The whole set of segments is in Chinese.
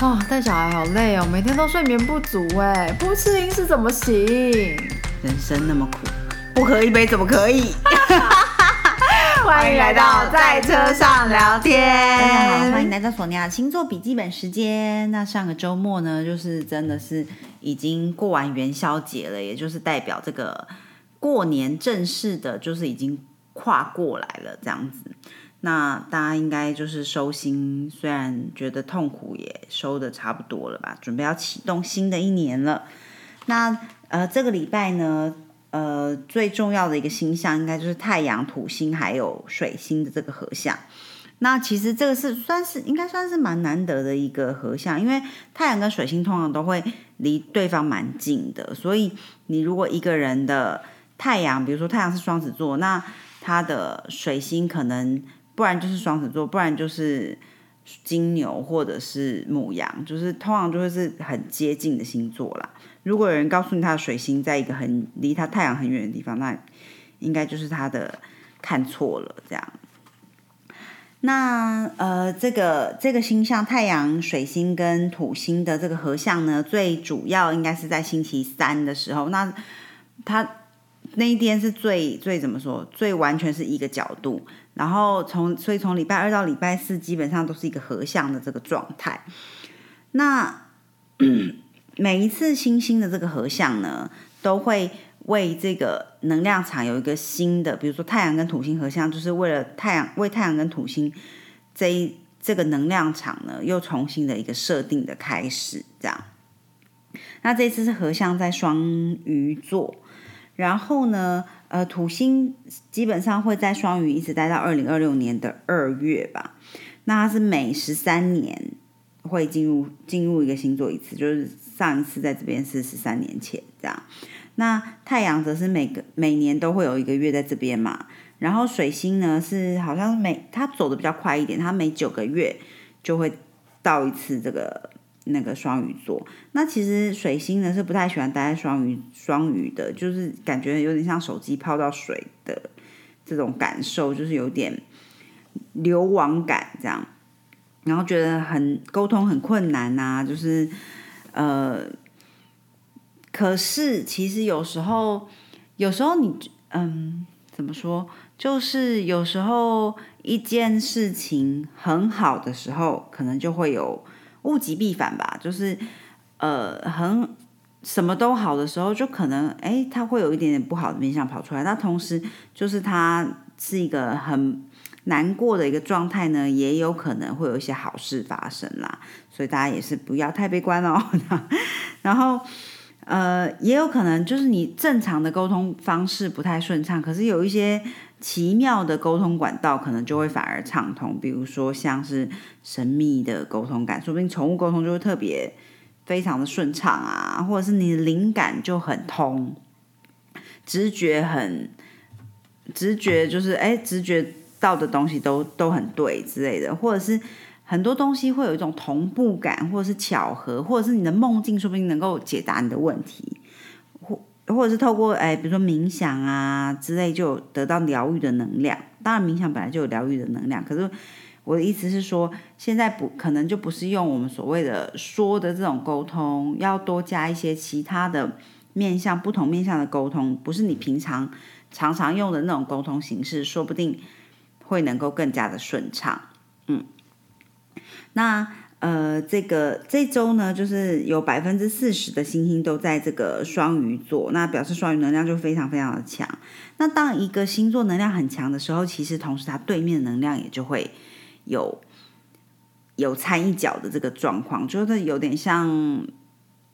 啊，带小孩好累哦，每天都睡眠不足哎，不吃零食怎么行？人生那么苦，不喝一杯怎么可以？欢迎来到在车上聊天。大家好，欢迎来到索尼娅星座笔记本时间。那上个周末呢，就是真的是已经过完元宵节了，也就是代表这个过年正式的，就是已经跨过来了这样子。那大家应该就是收心，虽然觉得痛苦，也收的差不多了吧？准备要启动新的一年了。那呃，这个礼拜呢，呃，最重要的一个星象应该就是太阳、土星还有水星的这个合相。那其实这个是算是应该算是蛮难得的一个合相，因为太阳跟水星通常都会离对方蛮近的，所以你如果一个人的太阳，比如说太阳是双子座，那他的水星可能。不然就是双子座，不然就是金牛或者是母羊，就是通常就会是很接近的星座啦。如果有人告诉你他的水星在一个很离他太阳很远的地方，那应该就是他的看错了。这样，那呃，这个这个星象太阳、水星跟土星的这个合相呢，最主要应该是在星期三的时候。那他那一天是最最怎么说？最完全是一个角度。然后从所以从礼拜二到礼拜四基本上都是一个合相的这个状态。那 每一次星星的这个合相呢，都会为这个能量场有一个新的，比如说太阳跟土星合相，就是为了太阳为太阳跟土星这一这个能量场呢，又重新的一个设定的开始。这样，那这次是合相在双鱼座，然后呢？呃，土星基本上会在双鱼一直待到二零二六年的二月吧。那它是每十三年会进入进入一个星座一次，就是上一次在这边是十三年前这样。那太阳则是每个每年都会有一个月在这边嘛。然后水星呢是好像每它走的比较快一点，它每九个月就会到一次这个。那个双鱼座，那其实水星呢是不太喜欢待在双鱼双鱼的，就是感觉有点像手机泡到水的这种感受，就是有点流亡感这样，然后觉得很沟通很困难呐，就是呃，可是其实有时候，有时候你嗯怎么说，就是有时候一件事情很好的时候，可能就会有。物极必反吧，就是呃，很什么都好的时候，就可能哎，它会有一点点不好的面相跑出来。那同时，就是它是一个很难过的一个状态呢，也有可能会有一些好事发生啦。所以大家也是不要太悲观哦。然后呃，也有可能就是你正常的沟通方式不太顺畅，可是有一些。奇妙的沟通管道可能就会反而畅通，比如说像是神秘的沟通感，说不定宠物沟通就会特别非常的顺畅啊，或者是你的灵感就很通，直觉很直觉就是哎，直觉到的东西都都很对之类的，或者是很多东西会有一种同步感，或者是巧合，或者是你的梦境说不定能够解答你的问题。或者是透过哎，比如说冥想啊之类，就得到疗愈的能量。当然，冥想本来就有疗愈的能量。可是我的意思是说，现在不可能就不是用我们所谓的说的这种沟通，要多加一些其他的面向、不同面向的沟通，不是你平常常常用的那种沟通形式，说不定会能够更加的顺畅。嗯，那。呃，这个这周呢，就是有百分之四十的星星都在这个双鱼座，那表示双鱼能量就非常非常的强。那当一个星座能量很强的时候，其实同时它对面能量也就会有有掺一脚的这个状况，就是有点像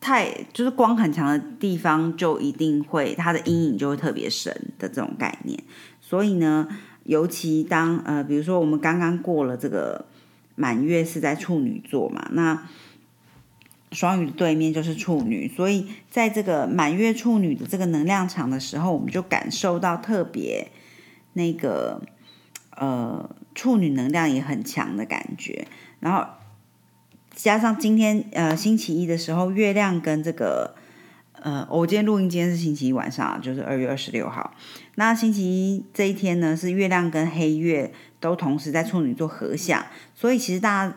太就是光很强的地方，就一定会它的阴影就会特别深的这种概念。所以呢，尤其当呃，比如说我们刚刚过了这个。满月是在处女座嘛？那双鱼的对面就是处女，所以在这个满月处女的这个能量场的时候，我们就感受到特别那个呃处女能量也很强的感觉。然后加上今天呃星期一的时候，月亮跟这个呃，我今天录音，今天是星期一晚上，就是二月二十六号。那星期一这一天呢，是月亮跟黑月。都同时在处女座合相，所以其实大家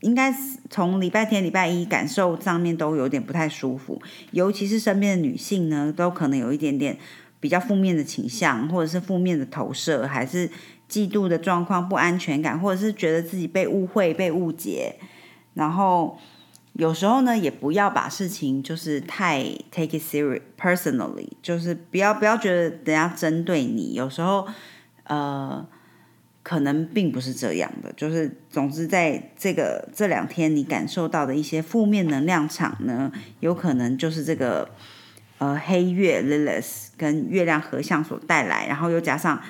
应该是从礼拜天、礼拜一感受上面都有点不太舒服，尤其是身边的女性呢，都可能有一点点比较负面的倾向，或者是负面的投射，还是嫉妒的状况、不安全感，或者是觉得自己被误会、被误解。然后有时候呢，也不要把事情就是太 take it serious personally，就是不要不要觉得人家针对你。有时候呃。可能并不是这样的，就是总之在这个这两天你感受到的一些负面能量场呢，有可能就是这个呃黑月 Lilith 跟月亮合相所带来，然后又加上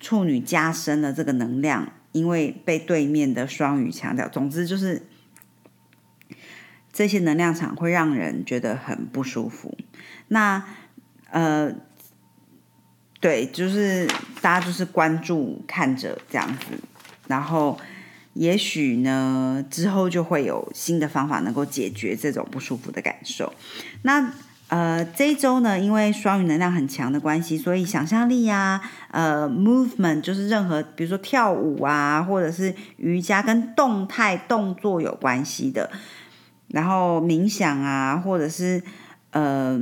处女加深了这个能量，因为被对面的双鱼强调，总之就是这些能量场会让人觉得很不舒服。那呃。对，就是大家就是关注看着这样子，然后也许呢之后就会有新的方法能够解决这种不舒服的感受。那呃这一周呢，因为双鱼能量很强的关系，所以想象力呀，呃，movement 就是任何比如说跳舞啊，或者是瑜伽跟动态动作有关系的，然后冥想啊，或者是呃。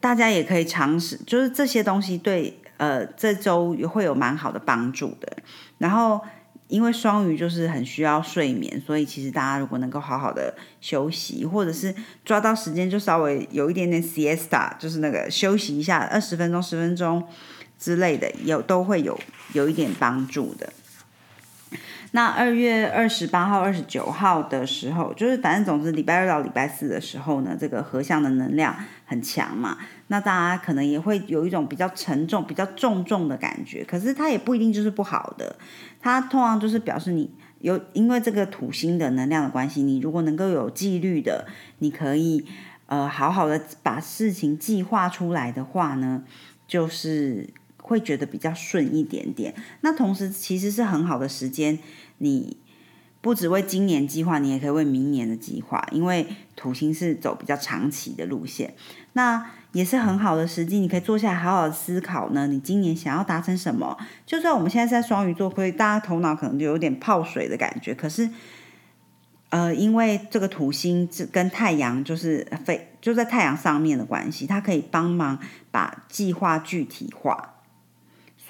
大家也可以尝试，就是这些东西对呃这周会有蛮好的帮助的。然后因为双鱼就是很需要睡眠，所以其实大家如果能够好好的休息，或者是抓到时间就稍微有一点点 siesta，就是那个休息一下二十分钟、十分钟之类的，有都会有有一点帮助的。那二月二十八号、二十九号的时候，就是反正总之礼拜二到礼拜四的时候呢，这个合相的能量很强嘛，那大家可能也会有一种比较沉重、比较重重的感觉。可是它也不一定就是不好的，它通常就是表示你有因为这个土星的能量的关系，你如果能够有纪律的，你可以呃好好的把事情计划出来的话呢，就是。会觉得比较顺一点点。那同时其实是很好的时间，你不只为今年计划，你也可以为明年的计划。因为土星是走比较长期的路线，那也是很好的时机，你可以坐下来好好思考呢。你今年想要达成什么？就算我们现在在双鱼座，所以大家头脑可能就有点泡水的感觉。可是，呃，因为这个土星跟太阳就是非就在太阳上面的关系，它可以帮忙把计划具体化。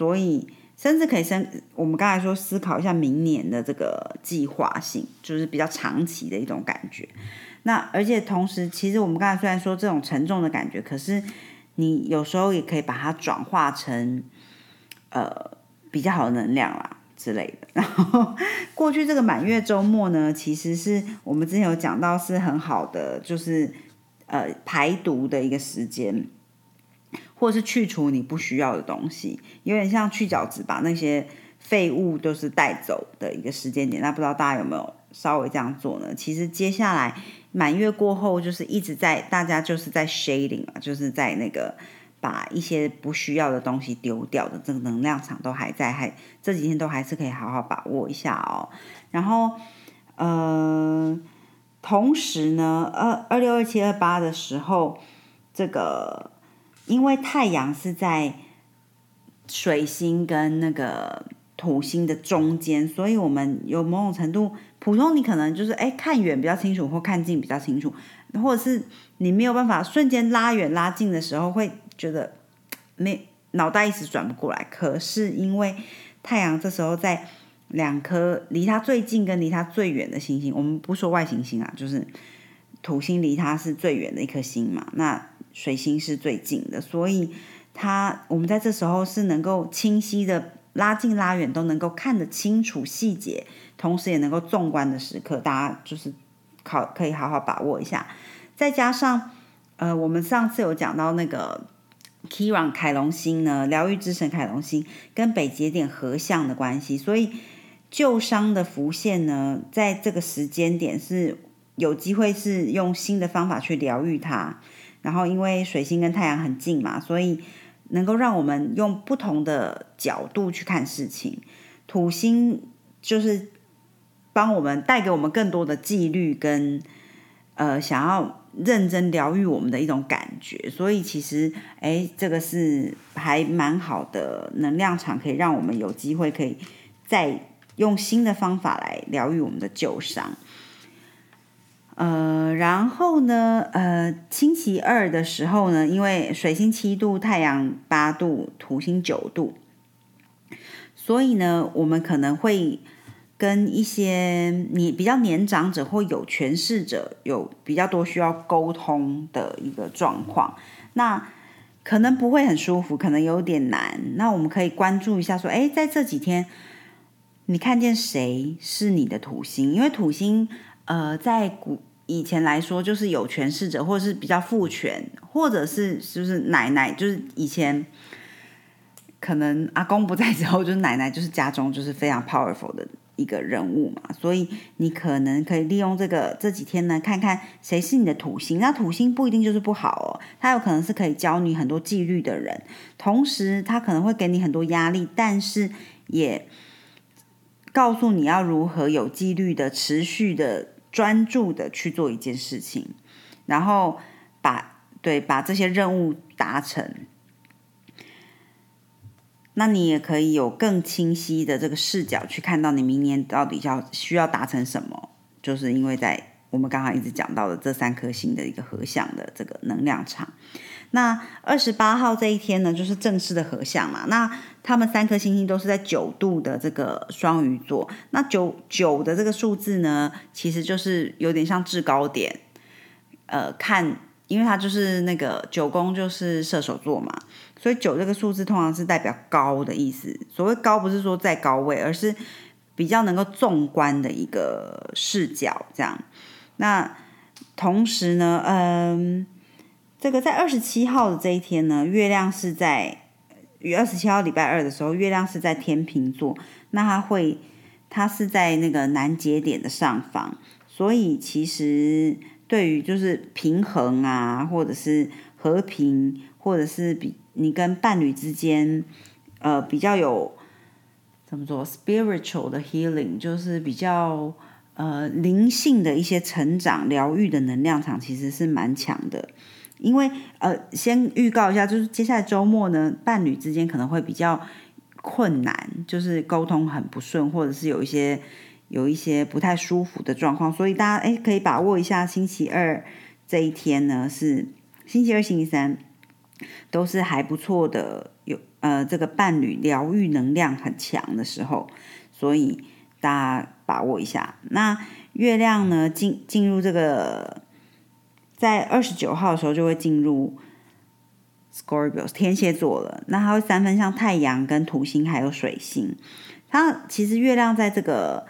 所以，甚至可以生，我们刚才说思考一下明年的这个计划性，就是比较长期的一种感觉。那而且同时，其实我们刚才虽然说这种沉重的感觉，可是你有时候也可以把它转化成呃比较好的能量啦之类的。然后过去这个满月周末呢，其实是我们之前有讲到是很好的，就是呃排毒的一个时间。或是去除你不需要的东西，有点像去角质，把那些废物都是带走的一个时间点。那不知道大家有没有稍微这样做呢？其实接下来满月过后，就是一直在大家就是在 shading 嘛，就是在那个把一些不需要的东西丢掉的这个能量场都还在，还这几天都还是可以好好把握一下哦。然后，呃，同时呢，二二六二七二八的时候，这个。因为太阳是在水星跟那个土星的中间，所以我们有某种程度，普通你可能就是哎看远比较清楚，或看近比较清楚，或者是你没有办法瞬间拉远拉近的时候，会觉得没脑袋一时转不过来。可是因为太阳这时候在两颗离它最近跟离它最远的行星，我们不说外行星啊，就是土星离它是最远的一颗星嘛，那。水星是最近的，所以它我们在这时候是能够清晰的拉近拉远都能够看得清楚细节，同时也能够纵观的时刻，大家就是考可以好好把握一下。再加上呃，我们上次有讲到那个 Kiran 凯龙星呢，疗愈之神凯龙星跟北节点合相的关系，所以旧伤的浮现呢，在这个时间点是有机会是用新的方法去疗愈它。然后，因为水星跟太阳很近嘛，所以能够让我们用不同的角度去看事情。土星就是帮我们带给我们更多的纪律跟呃想要认真疗愈我们的一种感觉。所以其实，哎，这个是还蛮好的能量场，可以让我们有机会可以再用新的方法来疗愈我们的旧伤。呃，然后呢，呃，星期二的时候呢，因为水星七度，太阳八度，土星九度，所以呢，我们可能会跟一些你比较年长者或有权势者有比较多需要沟通的一个状况，那可能不会很舒服，可能有点难。那我们可以关注一下，说，哎，在这几天，你看见谁是你的土星？因为土星，呃，在古。以前来说，就是有权势者，或者是比较父权，或者是就是奶奶，就是以前可能阿公不在之后，就是奶奶就是家中就是非常 powerful 的一个人物嘛。所以你可能可以利用这个这几天呢，看看谁是你的土星。那土星不一定就是不好哦，它有可能是可以教你很多纪律的人，同时他可能会给你很多压力，但是也告诉你要如何有纪律的持续的。专注的去做一件事情，然后把对把这些任务达成，那你也可以有更清晰的这个视角去看到你明年到底要需要达成什么。就是因为在我们刚刚一直讲到的这三颗星的一个合相的这个能量场。那二十八号这一天呢，就是正式的合相嘛。那他们三颗星星都是在九度的这个双鱼座。那九九的这个数字呢，其实就是有点像制高点。呃，看，因为它就是那个九宫就是射手座嘛，所以九这个数字通常是代表高的意思。所谓高，不是说在高位，而是比较能够纵观的一个视角。这样。那同时呢，嗯。这个在二十七号的这一天呢，月亮是在于二十七号礼拜二的时候，月亮是在天平座，那它会，它是在那个南节点的上方，所以其实对于就是平衡啊，或者是和平，或者是比你跟伴侣之间，呃，比较有怎么说 spiritual 的 healing，就是比较呃灵性的一些成长、疗愈的能量场，其实是蛮强的。因为呃，先预告一下，就是接下来周末呢，伴侣之间可能会比较困难，就是沟通很不顺，或者是有一些有一些不太舒服的状况，所以大家哎可以把握一下星期二这一天呢，是星期二、星期三都是还不错的，有呃这个伴侣疗愈能量很强的时候，所以大家把握一下。那月亮呢进进入这个。在二十九号的时候就会进入 Scorpio 天蝎座了，那它会三分像太阳、跟土星还有水星。它其实月亮在这个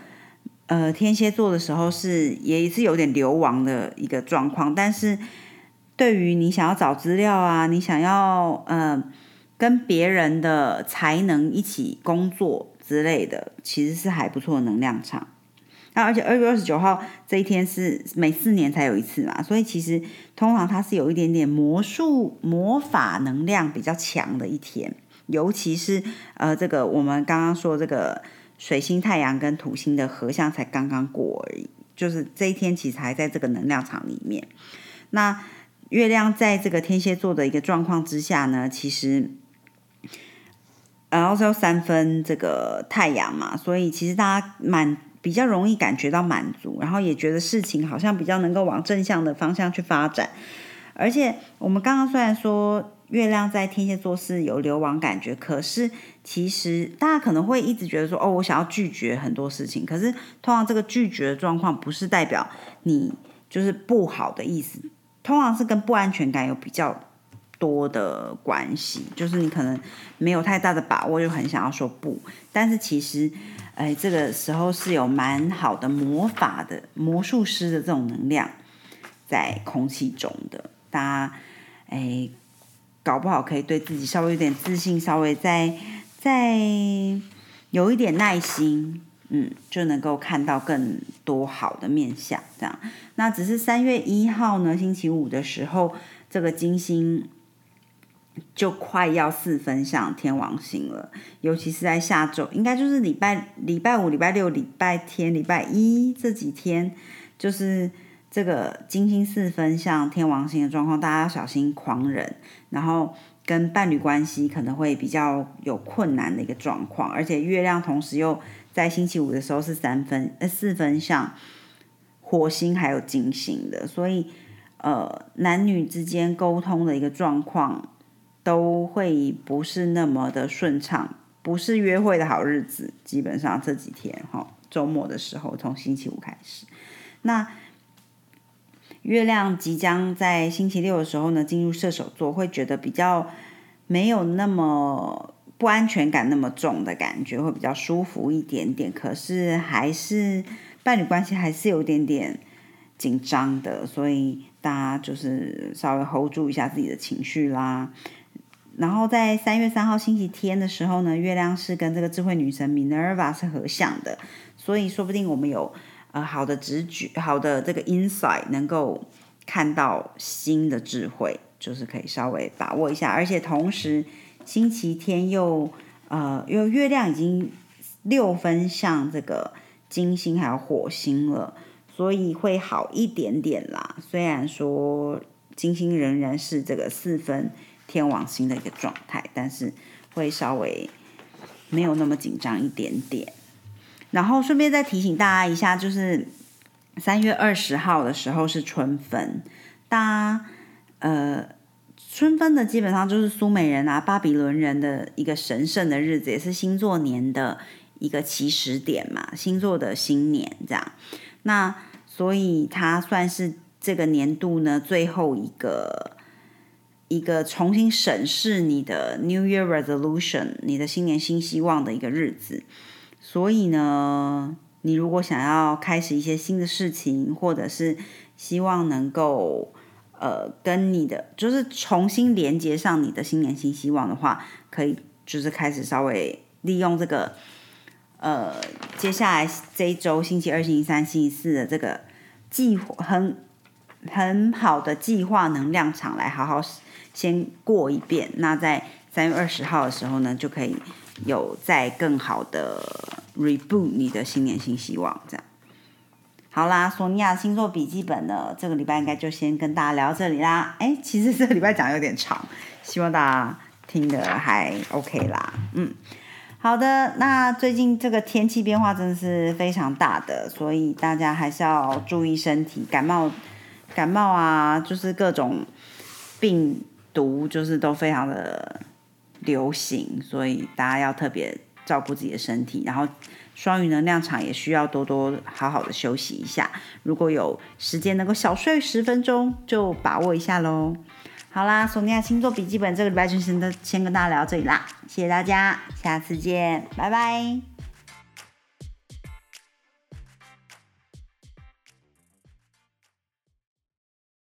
呃天蝎座的时候是也是有点流亡的一个状况，但是对于你想要找资料啊，你想要呃跟别人的才能一起工作之类的，其实是还不错的能量场。那而且二月二十九号这一天是每四年才有一次嘛，所以其实通常它是有一点点魔术魔法能量比较强的一天，尤其是呃这个我们刚刚说这个水星、太阳跟土星的合相才刚刚过而已，就是这一天其实还在这个能量场里面。那月亮在这个天蝎座的一个状况之下呢，其实然后是三分这个太阳嘛，所以其实大家蛮。比较容易感觉到满足，然后也觉得事情好像比较能够往正向的方向去发展。而且我们刚刚虽然说月亮在天蝎座是有流亡感觉，可是其实大家可能会一直觉得说，哦，我想要拒绝很多事情。可是通常这个拒绝的状况不是代表你就是不好的意思，通常是跟不安全感有比较多的关系。就是你可能没有太大的把握，就很想要说不，但是其实。哎，这个时候是有蛮好的魔法的魔术师的这种能量在空气中的，大家哎，搞不好可以对自己稍微有点自信，稍微再再有一点耐心，嗯，就能够看到更多好的面相。这样，那只是三月一号呢，星期五的时候，这个金星。就快要四分像天王星了，尤其是在下周，应该就是礼拜礼拜五、礼拜六、礼拜天、礼拜一这几天，就是这个金星四分像天王星的状况，大家要小心狂人，然后跟伴侣关系可能会比较有困难的一个状况，而且月亮同时又在星期五的时候是三分呃四分像火星还有金星的，所以呃，男女之间沟通的一个状况都会不是那么的顺畅，不是约会的好日子。基本上这几天哈，周末的时候，从星期五开始，那月亮即将在星期六的时候呢进入射手座，会觉得比较没有那么不安全感那么重的感觉，会比较舒服一点点。可是还是。伴侣关系还是有点点紧张的，所以大家就是稍微 hold 住一下自己的情绪啦。然后在三月三号星期天的时候呢，月亮是跟这个智慧女神 Minerva 是合相的，所以说不定我们有呃好的直觉、好的这个 insight，能够看到新的智慧，就是可以稍微把握一下。而且同时星期天又呃，因为月亮已经六分像这个。金星还有火星了，所以会好一点点啦。虽然说金星仍然是这个四分天王星的一个状态，但是会稍微没有那么紧张一点点。然后顺便再提醒大家一下，就是三月二十号的时候是春分，大家呃春分的基本上就是苏美人啊、巴比伦人的一个神圣的日子，也是星座年的。一个起始点嘛，星座的新年这样，那所以它算是这个年度呢最后一个一个重新审视你的 New Year Resolution，你的新年新希望的一个日子。所以呢，你如果想要开始一些新的事情，或者是希望能够呃跟你的就是重新连接上你的新年新希望的话，可以就是开始稍微利用这个。呃，接下来这一周，星期二、星期三、星期四的这个计划很很好的计划能量场，来好好先过一遍。那在三月二十号的时候呢，就可以有再更好的 reboot 你的新年新希望。这样，好啦，索尼娅星座笔记本呢，这个礼拜应该就先跟大家聊到这里啦。哎，其实这个礼拜讲有点长，希望大家听的还 OK 啦。嗯。好的，那最近这个天气变化真的是非常大的，所以大家还是要注意身体，感冒、感冒啊，就是各种病毒，就是都非常的流行，所以大家要特别照顾自己的身体。然后双鱼能量场也需要多多好好的休息一下，如果有时间能够小睡十分钟，就把握一下喽。好啦，索尼娅星座笔记本这个礼拜就先先跟大家聊这里啦，谢谢大家，下次见，拜拜。